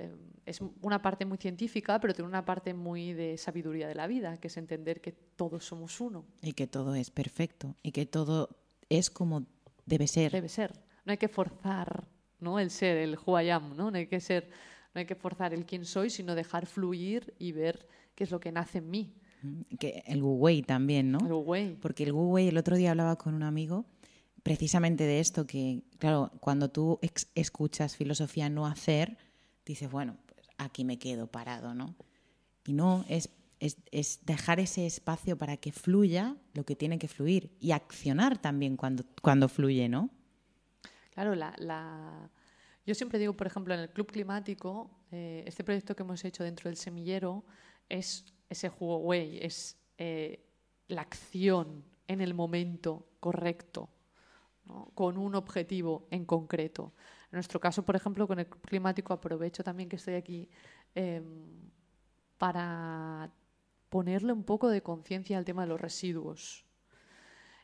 Em, es una parte muy científica, pero tiene una parte muy de sabiduría de la vida, que es entender que todos somos uno. Y que todo es perfecto, y que todo es como debe ser. Debe ser. No hay que forzar ¿no? el ser, el who I am, ¿no? No hay que ser, no hay que forzar el quién soy, sino dejar fluir y ver qué es lo que nace en mí. Mm, que el Wu Wei también, ¿no? El Wu Wei. Porque el Wu Wei, el otro día hablaba con un amigo precisamente de esto, que claro, cuando tú escuchas filosofía no hacer, dices, bueno, pues aquí me quedo parado, ¿no? Y no, es, es, dejar ese espacio para que fluya lo que tiene que fluir y accionar también cuando, cuando fluye, ¿no? Claro, la, yo siempre digo, por ejemplo, en el Club Climático, eh, este proyecto que hemos hecho dentro del semillero es ese Huawei, es eh, la acción en el momento correcto, con un objetivo en concreto. En nuestro caso, por ejemplo, con el climático, aprovecho también que estoy aquí em, para ponerle un poco de conciencia al tema de los residuos.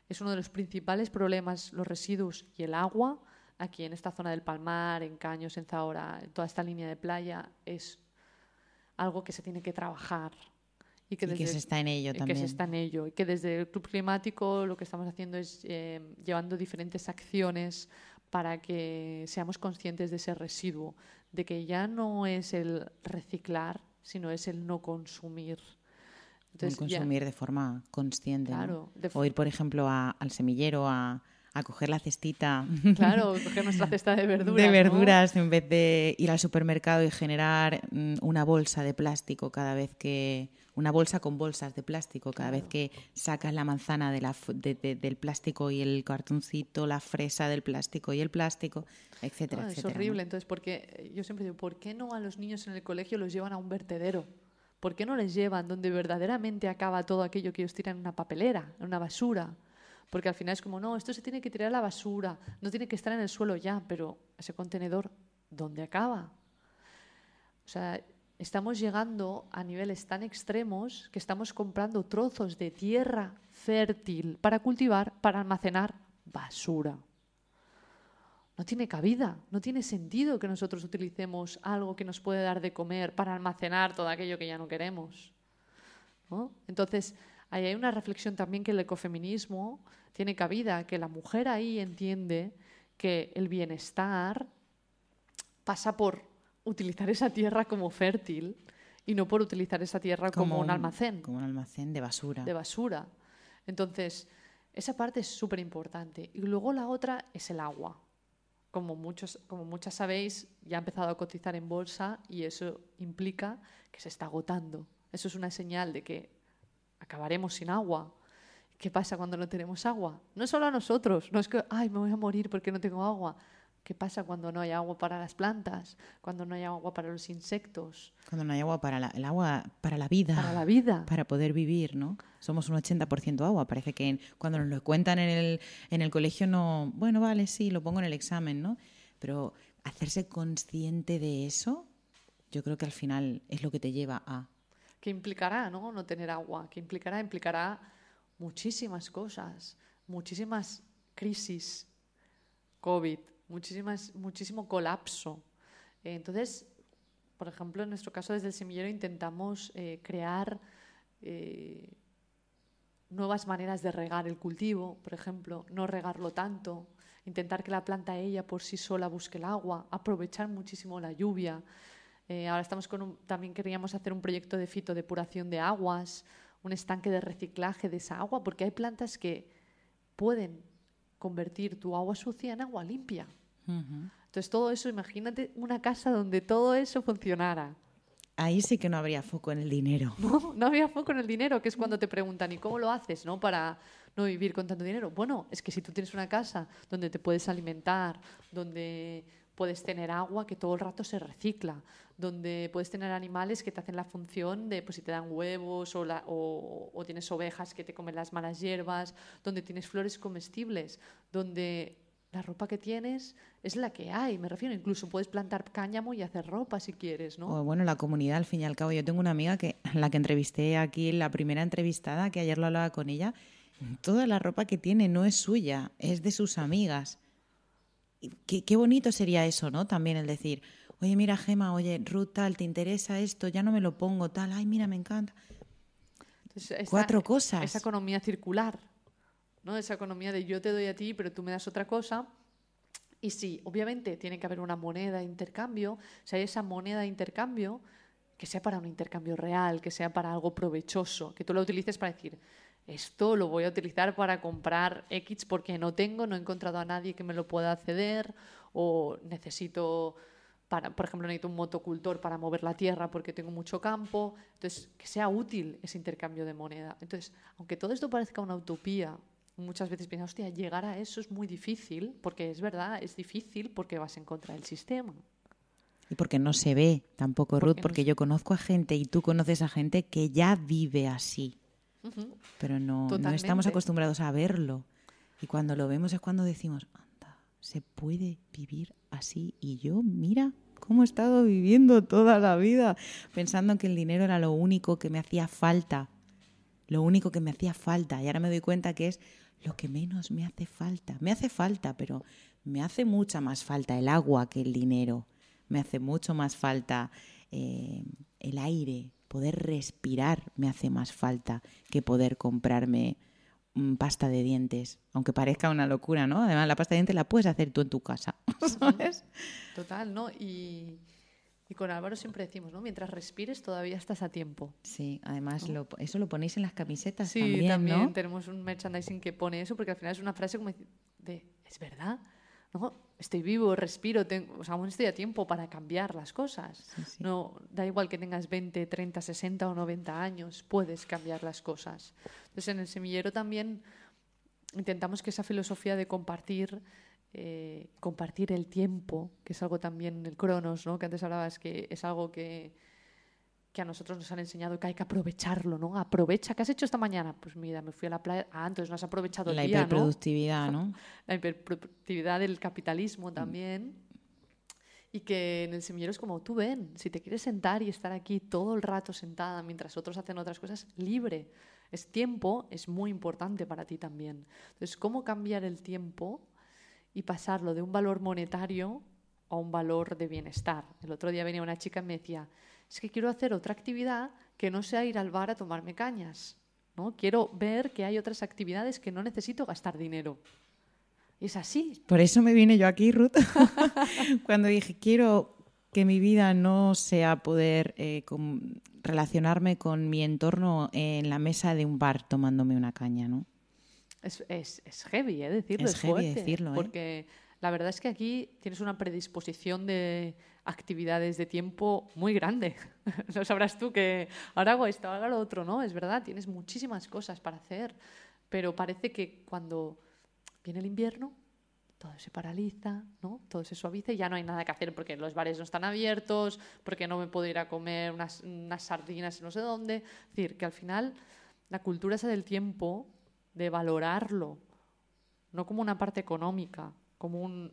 Es uno de los principales problemas, los residuos y el agua, aquí en esta zona del Palmar, en Caños, en Zahora, en toda esta línea de playa, es algo que se tiene que trabajar. Y que, se está en ello también. Que se está en ello. Y que desde el Club Climático lo que estamos haciendo es eh, llevando diferentes acciones para que seamos conscientes de ese residuo, de que ya no es el reciclar, sino es el no consumir. Entonces, consumir de forma consciente. o ir, por ejemplo, al semillero a, a coger la cestita. Claro, coger nuestra cesta de verduras. De verduras en vez de ir al supermercado y generar mm, una bolsa de plástico cada vez que. Una bolsa con bolsas de plástico cada vez que sacas la manzana de la, del plástico y el cartoncito, la fresa del plástico y el plástico, etcétera, ah, etcétera. Es horrible. Entonces, porque yo siempre digo, ¿por qué no a los niños en el colegio los llevan a un vertedero? ¿Por qué no les llevan donde verdaderamente acaba todo aquello que ellos tiran en una papelera, en una basura? Porque al final es como, no, esto se tiene que tirar a la basura, no tiene que estar en el suelo ya, pero ese contenedor, ¿dónde acaba? O sea, estamos llegando a niveles tan extremos que estamos comprando trozos de tierra fértil para cultivar, para almacenar basura. No tiene cabida, no tiene sentido que nosotros utilicemos algo que nos puede dar de comer para almacenar todo aquello que ya no queremos. Entonces, ahí hay una reflexión también que el ecofeminismo tiene cabida, que la mujer ahí entiende que el bienestar pasa por utilizar esa tierra como fértil y no por utilizar esa tierra como, un, almacén. Como un almacén de basura. De basura. Entonces, esa parte es súper importante. Y luego la otra es el agua. Como, muchos, como muchas sabéis, ya ha empezado a cotizar en bolsa y eso implica que se está agotando. Eso es una señal de que acabaremos sin agua. ¿Qué pasa cuando no tenemos agua? No solo a nosotros, no es que, ay, me voy a morir porque no tengo agua. ¿Qué pasa cuando no hay agua para las plantas? Cuando no hay agua para los insectos? Cuando no hay agua para la, el agua para la vida. Para la vida. Para poder vivir, ¿no? Somos un 80% agua. Parece que cuando nos lo cuentan en el, en el colegio no... Bueno, vale, sí, lo pongo en el examen, ¿no? Pero hacerse consciente de eso, yo creo que al final es lo que te lleva a ¿Qué implicará no? no tener agua? ¿Qué implicará? Implicará muchísimas cosas, muchísimas crisis, COVID, muchísimas, muchísimo colapso. Entonces, por ejemplo, en nuestro caso desde el semillero intentamos eh, crear eh, nuevas maneras de regar el cultivo, por ejemplo, no regarlo tanto, intentar que la planta ella por sí sola busque el agua, aprovechar muchísimo la lluvia, eh, ahora estamos con un, también queríamos hacer un proyecto de fitodepuración de aguas, un estanque de reciclaje de esa agua, porque hay plantas que pueden convertir tu agua sucia en agua limpia. Entonces todo eso, imagínate una casa donde todo eso funcionara. Ahí sí que no habría foco en el dinero. No, no habría foco en el dinero, que es cuando te preguntan, ¿y cómo lo haces no? para no vivir con tanto dinero? Bueno, es que si tú tienes una casa donde te puedes alimentar, donde puedes tener agua que todo el rato se recicla, donde puedes tener animales que te hacen la función de pues, si te dan huevos o, tienes ovejas que te comen las malas hierbas, donde tienes flores comestibles, donde la ropa que tienes es la que hay, me refiero, incluso puedes plantar cáñamo y hacer ropa si quieres, ¿no? Bueno, la comunidad al fin y al cabo. Yo tengo una amiga que la que entrevisté aquí, la primera entrevistada, que ayer lo hablaba con ella, toda la ropa que tiene no es suya, es de sus amigas qué, bonito sería eso, ¿no? También el decir, oye, mira, Gema, oye, Ruth, tal, ¿te interesa esto? Ya no me lo pongo, tal, ay, mira, me encanta. Cuatro cosas. Esa economía circular, ¿no? Esa economía de yo te doy a ti, pero tú me das otra cosa. Y sí, obviamente tiene que haber una moneda de intercambio. O sea, esa moneda de intercambio que sea para un intercambio real, que sea para algo provechoso, que tú lo utilices para decir, esto lo voy a utilizar para comprar X porque no tengo, no he encontrado a nadie que me lo pueda ceder o necesito, para, por ejemplo, necesito un motocultor para mover la tierra porque tengo mucho campo. Entonces, que sea útil ese intercambio de moneda. Entonces, aunque todo esto parezca una utopía, muchas veces piensas, hostia, llegar a eso es muy difícil, porque es verdad, es difícil porque vas en contra del sistema. Y porque no se ve tampoco, Ruth, porque yo conozco a gente y tú conoces a gente que ya vive así pero no, no, estamos acostumbrados a verlo. Y cuando lo vemos es cuando decimos, anda, se puede vivir así. Y yo, mira cómo he estado viviendo toda la vida, pensando que el dinero era lo único que me hacía falta lo único que me hacía falta. Y ahora me doy cuenta que es lo que menos me hace falta. Me hace falta, pero me hace mucha más falta el agua que el dinero. Me hace mucho más falta eh, el aire, poder respirar me hace más falta que poder comprarme pasta de dientes, aunque parezca una locura, ¿no? Además, la pasta de dientes la puedes hacer tú en tu casa, ¿sabes? Total, ¿no? Y, con Álvaro siempre decimos, ¿no? Mientras respires todavía estás a tiempo. Sí, además eso lo ponéis en las camisetas sí, también, también tenemos un merchandising que pone eso porque al final es una frase como de, ¿es verdad? ¿no? Estoy vivo, respiro, tengo, o sea, aún estoy a tiempo para cambiar las cosas. No, da igual que tengas 20, 30, 60 o 90 años, puedes cambiar las cosas. Entonces, en el semillero también intentamos que esa filosofía de compartir, eh, compartir el tiempo, que es algo también el cronos, ¿no? que antes hablabas que es algo que, que a nosotros nos han enseñado que hay que aprovecharlo, ¿no? Aprovecha, ¿qué has hecho esta mañana? Pues mira, me fui a la playa. Ah, entonces no has aprovechado la el día, hiperproductividad, ¿no? La hiperproductividad del capitalismo también. Y que en el semillero es como, tú ven, si te quieres sentar y estar aquí todo el rato sentada mientras otros hacen otras cosas, libre. Es tiempo, es muy importante para ti también. Entonces, ¿cómo cambiar el tiempo y pasarlo de un valor monetario a un valor de bienestar? El otro día venía una chica y me decía, es que quiero hacer otra actividad que no sea ir al bar a tomarme cañas. ¿no? Quiero ver que hay otras actividades que no necesito gastar dinero. Y es así. Por eso me vine yo aquí, Ruth, cuando dije, quiero que mi vida no sea poder eh, relacionarme con mi entorno en la mesa de un bar tomándome una caña, ¿no? Es, es, es heavy, ¿eh? Decirlo, es, heavy decirlo, ¿eh? Porque la verdad es que aquí tienes una predisposición de actividades de tiempo muy grande. no sabrás tú que ahora hago esto, ahora lo otro, ¿no? Es verdad, tienes muchísimas cosas para hacer, pero parece que cuando viene el invierno todo se paraliza, ¿no? Todo se suaviza y ya no hay nada que hacer porque los bares no están abiertos, porque no me puedo ir a comer unas, unas sardinas no sé dónde. Es decir, que al final la cultura esa del tiempo, de valorarlo, no como una parte económica, como un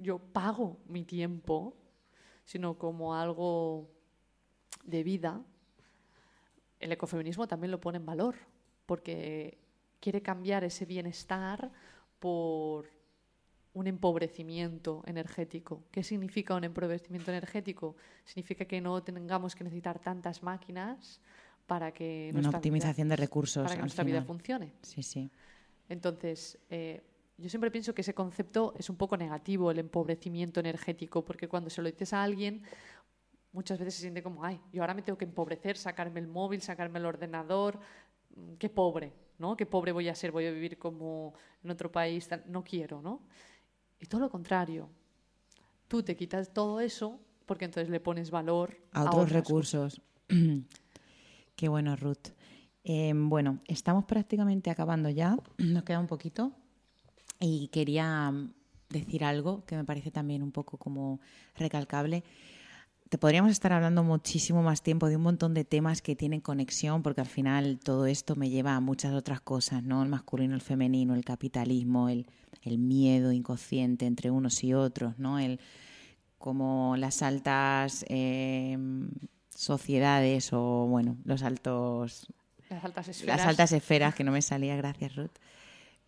yo pago mi tiempo, sino como algo de vida, el ecofeminismo también lo pone en valor, porque quiere cambiar ese bienestar por un empobrecimiento energético. ¿Qué significa un empobrecimiento energético? Significa que no tengamos que necesitar tantas máquinas para que una optimización de recursos para que nuestra vida funcione. Sí, sí. Entonces, eh, yo siempre pienso que ese concepto es un poco negativo, el empobrecimiento energético, porque cuando se lo dices a alguien, muchas veces se siente como, ay, yo ahora me tengo que empobrecer, sacarme el móvil, sacarme el ordenador, mm, qué pobre, ¿no? Qué pobre voy a ser, voy a vivir como en otro país, no quiero, ¿no? Y todo lo contrario, tú te quitas todo eso porque entonces le pones valor a, otros recursos. qué bueno, Ruth. Em, bueno, estamos prácticamente acabando ya, nos queda un poquito. Y quería mm, decir algo que me parece también un poco como recalcable. Te podríamos estar hablando muchísimo más tiempo de un montón de temas que tienen conexión, porque al final todo esto me lleva a muchas otras cosas, ¿no? El masculino, el femenino, el capitalismo, el, el miedo inconsciente entre unos y otros, ¿no? El, como las altas em, sociedades o, bueno, los altos... Las altas esferas. Las altas esferas, que no me salía, gracias Ruth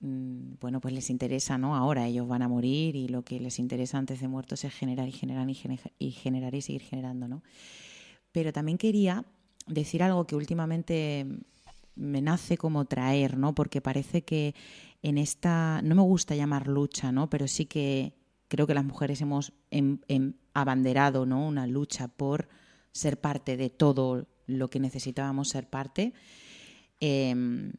bueno, pues les interesa, ¿no? Ahora ellos van a morir y lo que les interesa antes de muertos es generar y generar y, generar y seguir generando, ¿no? Pero también quería decir algo que últimamente me nace como traer, ¿no? Porque parece que en esta, no me gusta llamar lucha, ¿no? Pero sí que creo que las mujeres hemos em, em, abanderado, ¿no? Una lucha por ser parte de todo lo que necesitábamos ser parte. Em,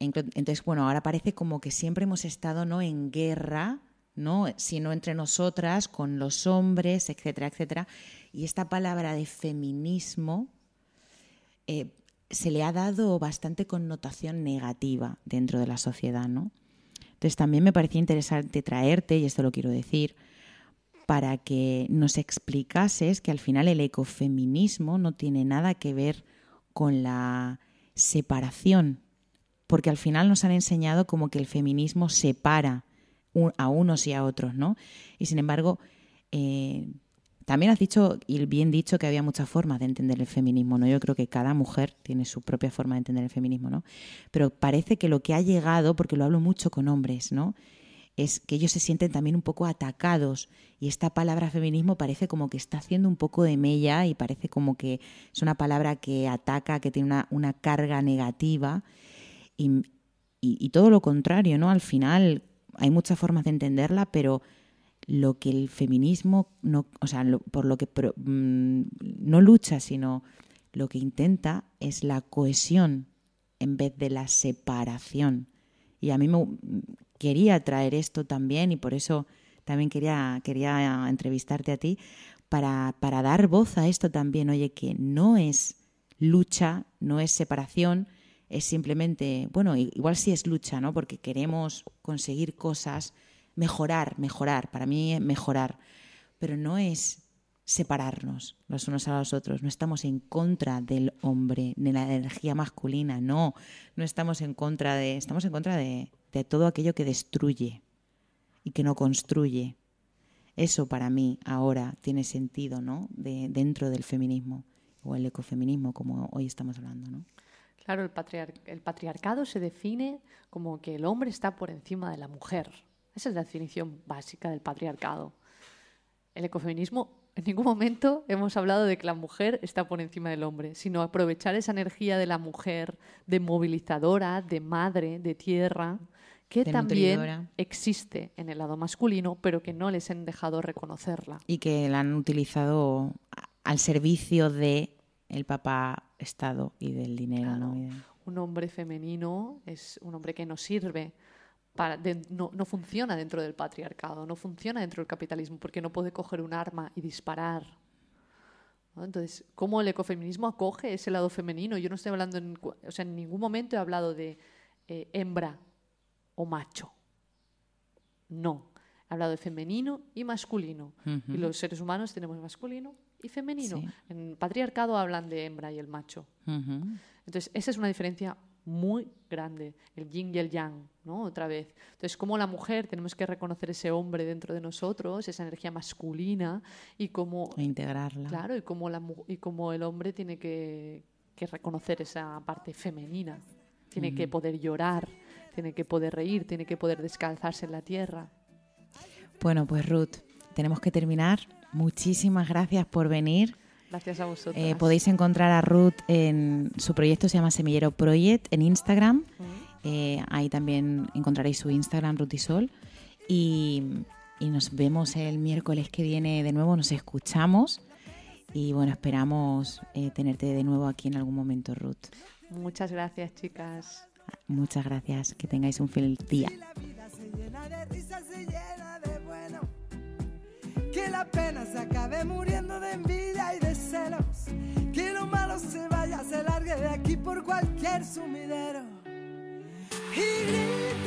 entonces, bueno, ahora parece como que siempre hemos estado no en guerra, ¿no? sino entre nosotras, con los hombres, etcétera, etcétera. Y esta palabra de feminismo eh, se le ha dado bastante connotación negativa dentro de la sociedad, ¿no? Entonces también me parecía interesante traerte, y esto lo quiero decir, para que nos explicases que al final el ecofeminismo no tiene nada que ver con la separación porque al final nos han enseñado como que el feminismo separa a unos y a otros, ¿no? Y sin embargo, eh, también has dicho, y bien dicho, que había muchas formas de entender el feminismo, ¿no? Yo creo que cada mujer tiene su propia forma de entender el feminismo, ¿no? Pero parece que lo que ha llegado, porque lo hablo mucho con hombres, ¿no? Es que ellos se sienten también un poco atacados y esta palabra feminismo parece como que está haciendo un poco de mella y parece como que es una palabra que ataca, que tiene una, una carga negativa y, y todo lo contrario, ¿no? Al final hay muchas formas de entenderla, pero lo que el feminismo, no, o sea, por lo que mm, no lucha, sino lo que intenta es la cohesión en vez de la separación. Y a mí me quería traer esto también y por eso también quería, quería entrevistarte a ti para, para dar voz a esto también. Oye, que no es lucha, no es separación, es simplemente, bueno, igual sí es lucha, ¿no? Porque queremos conseguir cosas, mejorar, mejorar, para mí mejorar, pero no es separarnos los unos a los otros, no estamos en contra del hombre, de la energía masculina, no, no estamos en contra de, estamos en contra de, de todo aquello que destruye y que no construye. Eso para mí ahora tiene sentido, ¿no? De, dentro del feminismo o el ecofeminismo, como hoy estamos hablando, ¿no? Claro, el, el patriarcado se define como que el hombre está por encima de la mujer. Esa es la definición básica del patriarcado. El ecofeminismo, en ningún momento hemos hablado de que la mujer está por encima del hombre, sino aprovechar esa energía de la mujer, de movilizadora, de madre, de tierra, que también existe en el lado masculino, pero que no les han dejado reconocerla. Y que la han utilizado al servicio de el papá Estado y del dinero. Un hombre femenino es un hombre que no sirve no, funciona dentro del patriarcado, no funciona dentro del capitalismo, porque no puede coger un arma y disparar. Entonces, ¿cómo el ecofeminismo acoge ese lado femenino? Yo no estoy hablando, en, o sea, en ningún momento he hablado de eh, hembra o macho. No. He hablado de femenino y masculino. Y los seres humanos tenemos masculino y femenino. En patriarcado hablan de hembra y el macho. Entonces, esa es una diferencia muy grande, el yin y el yang, ¿no? Otra vez. Entonces, como la mujer tenemos que reconocer ese hombre dentro de nosotros, esa energía masculina y cómo e integrarla. Claro, y como la y como el hombre tiene que, reconocer esa parte femenina, tiene que poder llorar, tiene que poder reír, tiene que poder descalzarse en la tierra. Bueno, pues Ruth, tenemos que terminar. Muchísimas gracias por venir. Gracias a vosotros. Eh, podéis encontrar a Ruth en su proyecto, se llama Semillero Project, en Instagram. Eh, ahí también encontraréis su Instagram, Ruth y Sol. Y, nos vemos el miércoles que viene de nuevo, nos escuchamos. Y bueno, esperamos eh, tenerte de nuevo aquí en algún momento, Ruth. Muchas gracias, chicas. Muchas gracias. Que tengáis un feliz día. Que la pena se acabe muriendo de envidia y de celos. Que lo malo se vaya, se largue de aquí por cualquier sumidero. Y